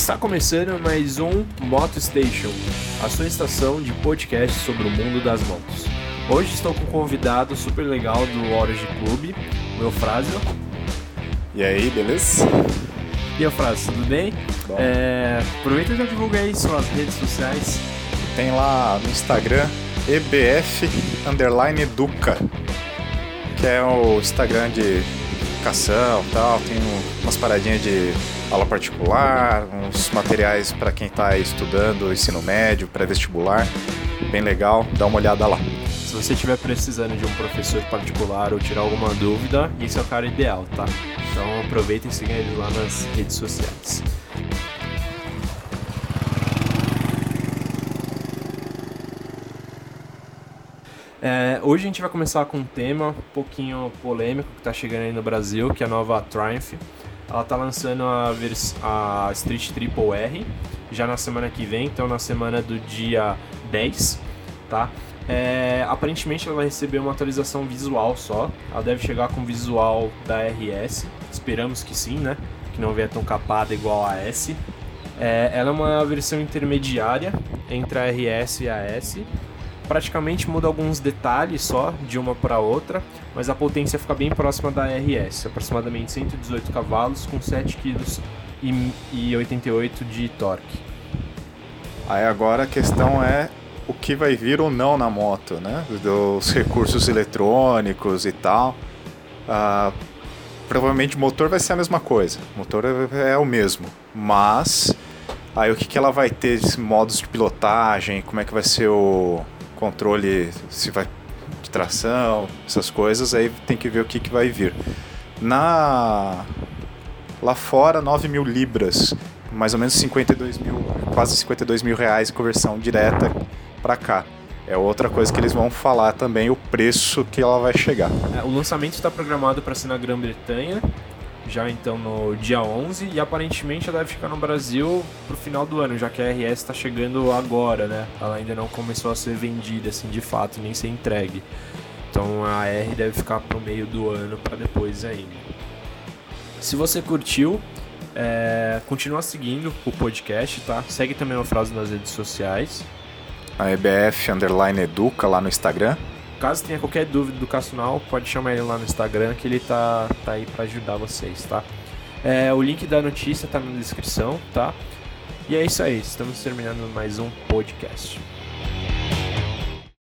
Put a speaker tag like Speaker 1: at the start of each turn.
Speaker 1: Está começando mais um Moto Station, a sua estação de podcast sobre o mundo das motos. Hoje estou com um convidado super legal do Origin Club, o Eufrásio.
Speaker 2: E aí, beleza?
Speaker 1: E Eufrásio, tudo bem?
Speaker 2: Bom.
Speaker 1: É, aproveita e já divulga aí suas redes sociais.
Speaker 2: Tem lá no Instagram EBF underline Educa, que é o Instagram de e tal. Tem um- umas paradinhas de aula particular, uns materiais para quem está estudando ensino médio, pré-vestibular. Bem legal, dá uma olhada lá.
Speaker 1: Se você estiver precisando de um professor particular ou tirar alguma dúvida, esse é o cara ideal, tá? Então aproveita e siga ele lá nas redes sociais. É, hoje a gente vai começar com um tema um pouquinho polêmico que está chegando aí no Brasil, que é a nova Triumph. Ela está lançando a, a Street Triple R já na semana que vem, então na semana do dia 10, tá? É, aparentemente ela vai receber uma atualização visual só. Ela deve chegar com visual da RS. Esperamos que sim, né? Que não venha tão capada igual a S. É, ela é uma versão intermediária entre a RS e a S. Praticamente muda alguns detalhes só de uma para outra, mas a potência fica bem próxima da RS, aproximadamente 118 cavalos com 7 kg e 88 de torque.
Speaker 2: Aí agora a questão é o que vai vir ou não na moto, né? Dos recursos eletrônicos e tal. Ah, provavelmente o motor vai ser a mesma coisa. O motor é, é o mesmo. Mas aí o que, que ela vai ter de modos de pilotagem, como é que vai ser o controle, se vai de tração, essas coisas, aí tem que ver o que, que vai vir. Na lá fora 9 mil libras, mais ou menos 52 mil, quase 52 mil reais conversão direta para cá. É outra coisa que eles vão falar também, o preço que ela vai chegar.
Speaker 1: É, o lançamento está programado para ser na Grã-Bretanha, já então no dia 11, e aparentemente ela deve ficar no Brasil pro final do ano, já que a RS está chegando agora, né? Ela ainda não começou a ser vendida assim de fato, nem ser entregue. Então a R deve ficar pro meio do ano para depois ainda. Se você curtiu, é, continua seguindo o podcast, tá? Segue também o Frase nas redes sociais.
Speaker 2: A EBF underline Educa lá no Instagram.
Speaker 1: Caso tenha qualquer dúvida do Cassunal, pode chamar ele lá no Instagram que ele tá, tá aí pra ajudar vocês, tá? É, o link da notícia tá na descrição, tá? E é isso aí, estamos terminando mais um podcast.